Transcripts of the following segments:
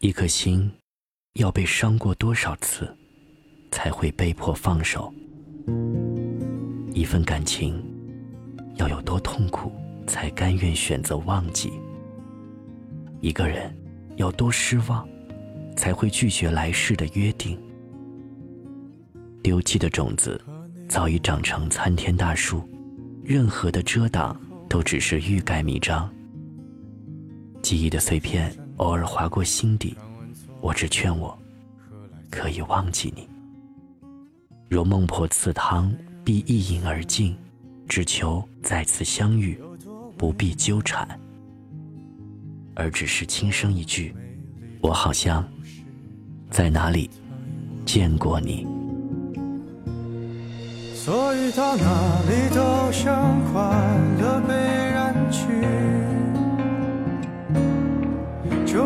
一颗心要被伤过多少次，才会被迫放手？一份感情要有多痛苦，才甘愿选择忘记？一个人要多失望，才会拒绝来世的约定？丢弃的种子早已长成参天大树，任何的遮挡都只是欲盖弥彰。记忆的碎片偶尔划过心底，我只劝我可以忘记你。若孟婆赐汤，必一饮而尽，只求再次相遇，不必纠缠，而只是轻声一句：“我好像在哪里见过你。”所以到哪里都像快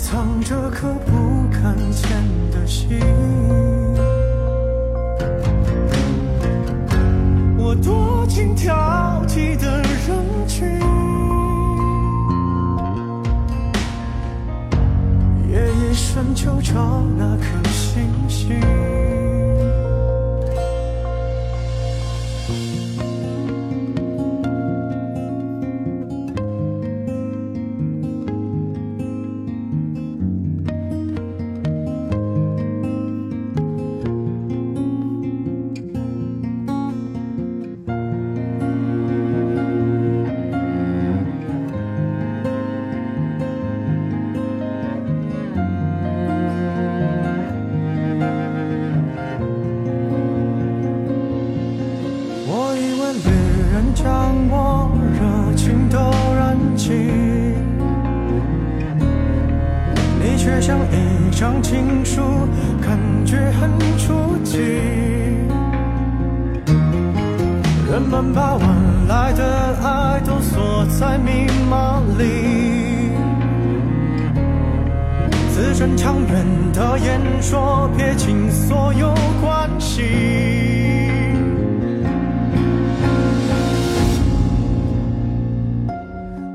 藏着颗不敢见的心。我躲进挑剔的人群，夜夜深就找那颗星星。像一张情书，感觉很初级。人们把晚来的爱都锁在密码里，字正腔圆的演说，撇清所有关系。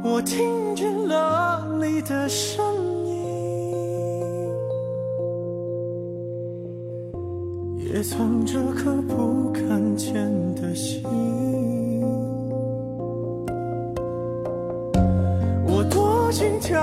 我听见了你的声也藏着颗不敢见的心，我多心跳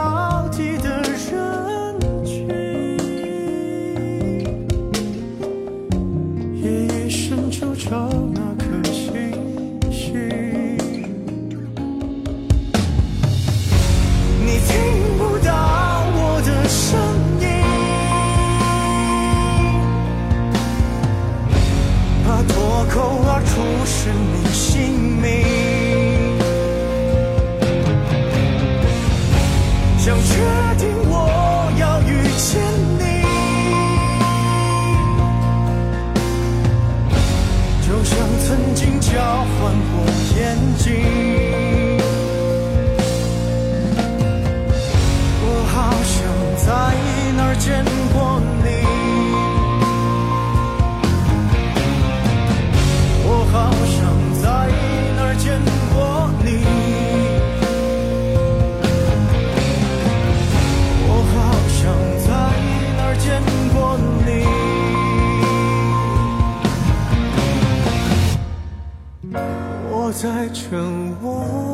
我在沉默。